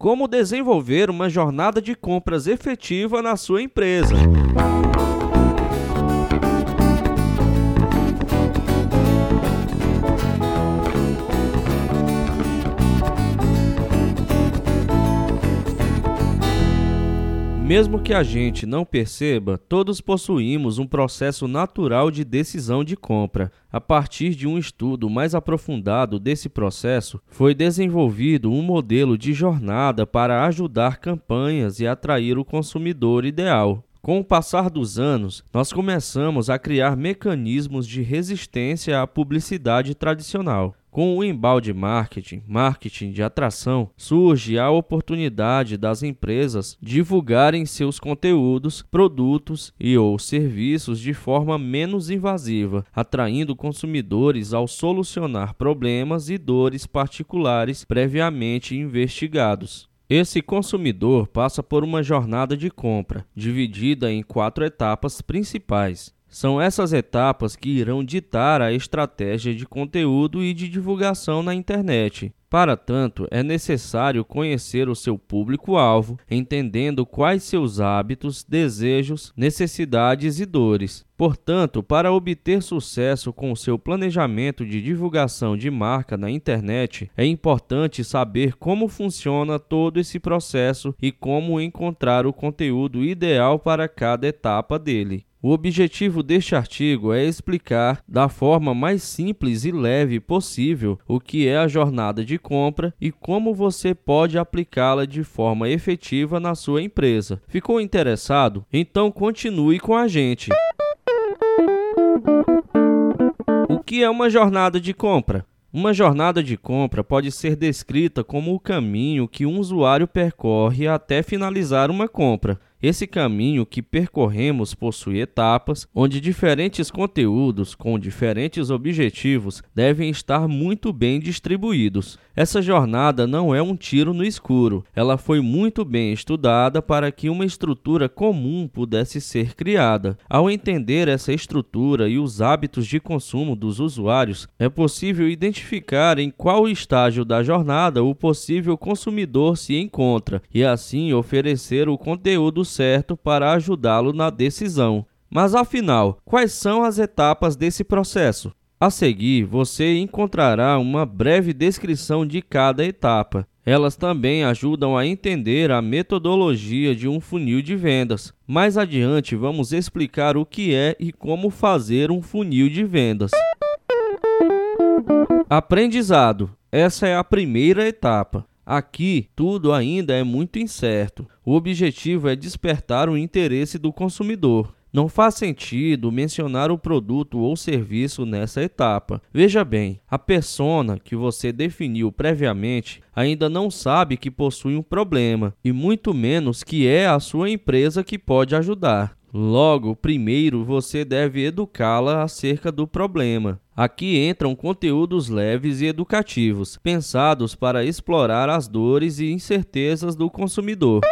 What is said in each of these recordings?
Como desenvolver uma jornada de compras efetiva na sua empresa. Mesmo que a gente não perceba, todos possuímos um processo natural de decisão de compra. A partir de um estudo mais aprofundado desse processo, foi desenvolvido um modelo de jornada para ajudar campanhas e atrair o consumidor ideal. Com o passar dos anos, nós começamos a criar mecanismos de resistência à publicidade tradicional. Com o embalde marketing, marketing de atração, surge a oportunidade das empresas divulgarem seus conteúdos, produtos e ou serviços de forma menos invasiva, atraindo consumidores ao solucionar problemas e dores particulares previamente investigados. Esse consumidor passa por uma jornada de compra, dividida em quatro etapas principais. São essas etapas que irão ditar a estratégia de conteúdo e de divulgação na internet. Para tanto, é necessário conhecer o seu público-alvo, entendendo quais seus hábitos, desejos, necessidades e dores. Portanto, para obter sucesso com o seu planejamento de divulgação de marca na internet, é importante saber como funciona todo esse processo e como encontrar o conteúdo ideal para cada etapa dele. O objetivo deste artigo é explicar da forma mais simples e leve possível o que é a jornada de compra e como você pode aplicá-la de forma efetiva na sua empresa. Ficou interessado? Então continue com a gente. O que é uma jornada de compra? Uma jornada de compra pode ser descrita como o caminho que um usuário percorre até finalizar uma compra. Esse caminho que percorremos possui etapas onde diferentes conteúdos com diferentes objetivos devem estar muito bem distribuídos. Essa jornada não é um tiro no escuro, ela foi muito bem estudada para que uma estrutura comum pudesse ser criada. Ao entender essa estrutura e os hábitos de consumo dos usuários, é possível identificar em qual estágio da jornada o possível consumidor se encontra e assim oferecer o conteúdo certo para ajudá-lo na decisão. Mas afinal, quais são as etapas desse processo? A seguir, você encontrará uma breve descrição de cada etapa. Elas também ajudam a entender a metodologia de um funil de vendas. Mais adiante, vamos explicar o que é e como fazer um funil de vendas. Aprendizado: essa é a primeira etapa. Aqui, tudo ainda é muito incerto. O objetivo é despertar o interesse do consumidor. Não faz sentido mencionar o produto ou serviço nessa etapa. Veja bem, a persona que você definiu previamente ainda não sabe que possui um problema e muito menos que é a sua empresa que pode ajudar. Logo, primeiro você deve educá-la acerca do problema. Aqui entram conteúdos leves e educativos, pensados para explorar as dores e incertezas do consumidor.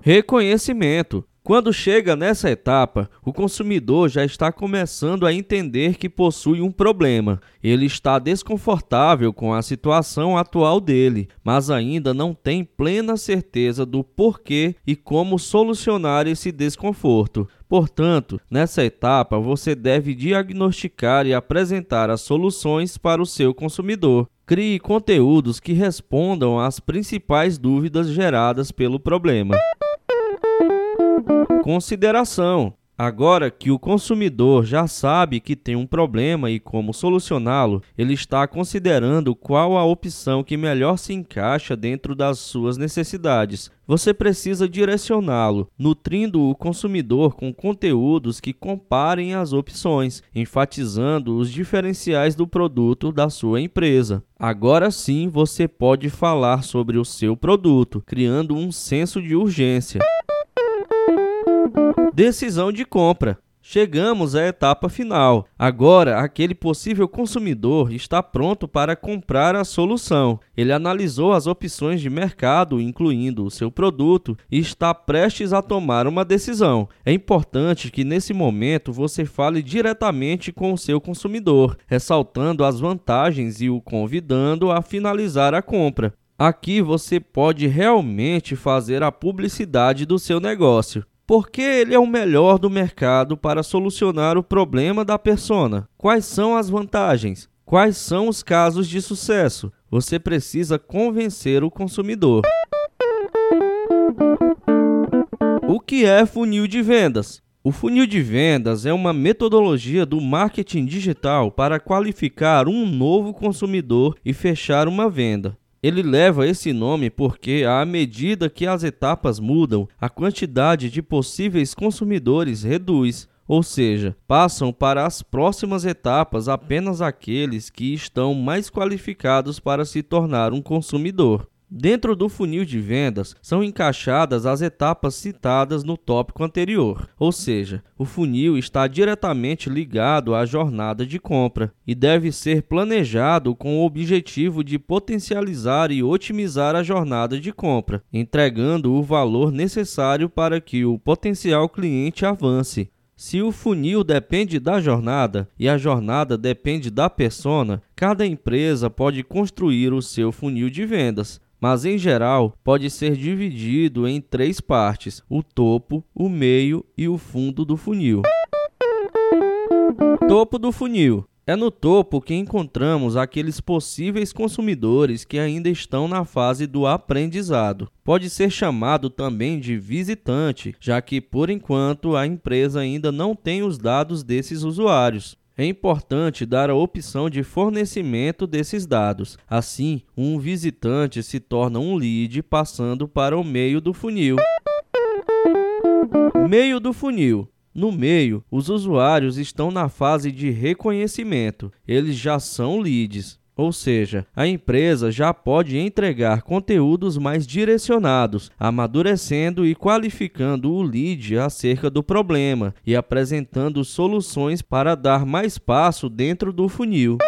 Reconhecimento. Quando chega nessa etapa, o consumidor já está começando a entender que possui um problema. Ele está desconfortável com a situação atual dele, mas ainda não tem plena certeza do porquê e como solucionar esse desconforto. Portanto, nessa etapa você deve diagnosticar e apresentar as soluções para o seu consumidor. Crie conteúdos que respondam às principais dúvidas geradas pelo problema. Consideração: Agora que o consumidor já sabe que tem um problema e como solucioná-lo, ele está considerando qual a opção que melhor se encaixa dentro das suas necessidades. Você precisa direcioná-lo, nutrindo o consumidor com conteúdos que comparem as opções, enfatizando os diferenciais do produto da sua empresa. Agora sim você pode falar sobre o seu produto, criando um senso de urgência. Decisão de compra. Chegamos à etapa final. Agora, aquele possível consumidor está pronto para comprar a solução. Ele analisou as opções de mercado, incluindo o seu produto, e está prestes a tomar uma decisão. É importante que nesse momento você fale diretamente com o seu consumidor, ressaltando as vantagens e o convidando a finalizar a compra. Aqui você pode realmente fazer a publicidade do seu negócio. Porque ele é o melhor do mercado para solucionar o problema da persona. Quais são as vantagens? Quais são os casos de sucesso? Você precisa convencer o consumidor. O que é funil de vendas? O funil de vendas é uma metodologia do marketing digital para qualificar um novo consumidor e fechar uma venda. Ele leva esse nome porque, à medida que as etapas mudam, a quantidade de possíveis consumidores reduz, ou seja, passam para as próximas etapas apenas aqueles que estão mais qualificados para se tornar um consumidor. Dentro do funil de vendas são encaixadas as etapas citadas no tópico anterior, ou seja, o funil está diretamente ligado à jornada de compra e deve ser planejado com o objetivo de potencializar e otimizar a jornada de compra, entregando o valor necessário para que o potencial cliente avance. Se o funil depende da jornada e a jornada depende da persona, cada empresa pode construir o seu funil de vendas, mas em geral pode ser dividido em três partes: o topo, o meio e o fundo do funil. Topo do funil. É no topo que encontramos aqueles possíveis consumidores que ainda estão na fase do aprendizado. Pode ser chamado também de visitante, já que por enquanto a empresa ainda não tem os dados desses usuários. É importante dar a opção de fornecimento desses dados. Assim, um visitante se torna um lead passando para o meio do funil. Meio do funil. No meio, os usuários estão na fase de reconhecimento. Eles já são leads. Ou seja, a empresa já pode entregar conteúdos mais direcionados, amadurecendo e qualificando o lead acerca do problema e apresentando soluções para dar mais passo dentro do funil.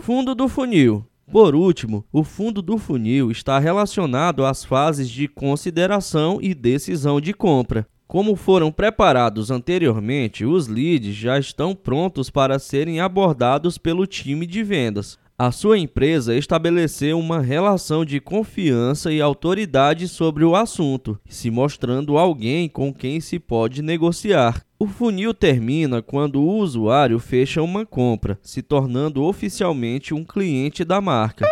Fundo do funil. Por último, o fundo do funil está relacionado às fases de consideração e decisão de compra. Como foram preparados anteriormente, os leads já estão prontos para serem abordados pelo time de vendas. A sua empresa estabeleceu uma relação de confiança e autoridade sobre o assunto, se mostrando alguém com quem se pode negociar. O funil termina quando o usuário fecha uma compra, se tornando oficialmente um cliente da marca.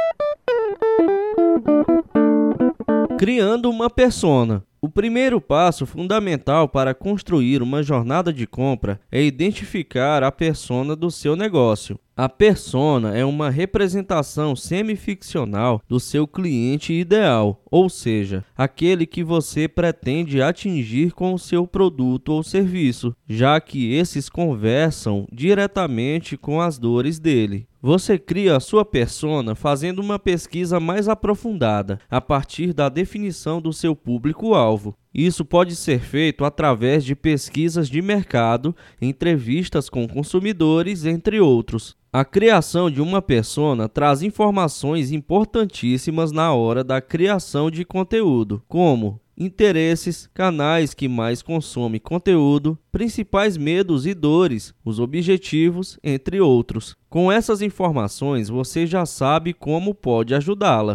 Criando uma persona. O primeiro passo fundamental para construir uma jornada de compra é identificar a persona do seu negócio. A persona é uma representação semificcional do seu cliente ideal, ou seja, aquele que você pretende atingir com o seu produto ou serviço, já que esses conversam diretamente com as dores dele. Você cria a sua persona fazendo uma pesquisa mais aprofundada a partir da definição do seu público-alvo. Isso pode ser feito através de pesquisas de mercado, entrevistas com consumidores, entre outros. A criação de uma persona traz informações importantíssimas na hora da criação de conteúdo, como interesses, canais que mais consomem conteúdo, principais medos e dores, os objetivos, entre outros. Com essas informações, você já sabe como pode ajudá-la.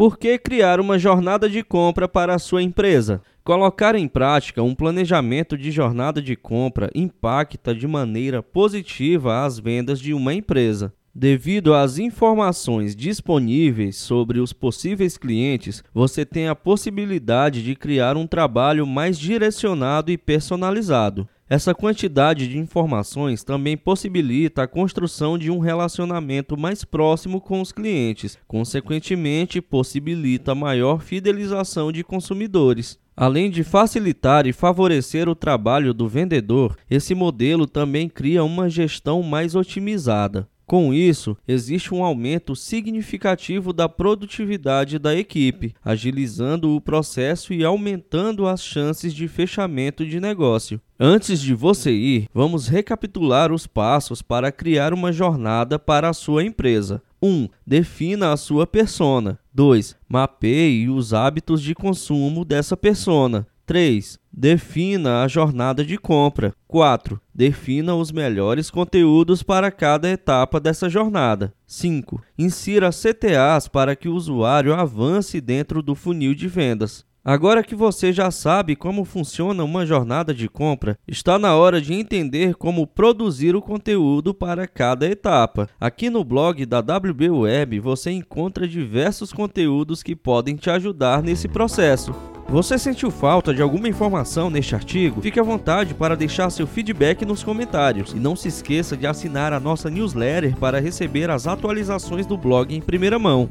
Por que criar uma jornada de compra para a sua empresa? Colocar em prática um planejamento de jornada de compra impacta de maneira positiva as vendas de uma empresa. Devido às informações disponíveis sobre os possíveis clientes, você tem a possibilidade de criar um trabalho mais direcionado e personalizado. Essa quantidade de informações também possibilita a construção de um relacionamento mais próximo com os clientes, consequentemente, possibilita maior fidelização de consumidores. Além de facilitar e favorecer o trabalho do vendedor, esse modelo também cria uma gestão mais otimizada. Com isso, existe um aumento significativo da produtividade da equipe, agilizando o processo e aumentando as chances de fechamento de negócio. Antes de você ir, vamos recapitular os passos para criar uma jornada para a sua empresa. 1. Um, defina a sua persona. 2. Mapeie os hábitos de consumo dessa persona. 3. Defina a jornada de compra. 4. Defina os melhores conteúdos para cada etapa dessa jornada. 5. Insira CTAs para que o usuário avance dentro do funil de vendas. Agora que você já sabe como funciona uma jornada de compra, está na hora de entender como produzir o conteúdo para cada etapa. Aqui no blog da WB Web você encontra diversos conteúdos que podem te ajudar nesse processo. Você sentiu falta de alguma informação neste artigo? Fique à vontade para deixar seu feedback nos comentários e não se esqueça de assinar a nossa newsletter para receber as atualizações do blog em primeira mão.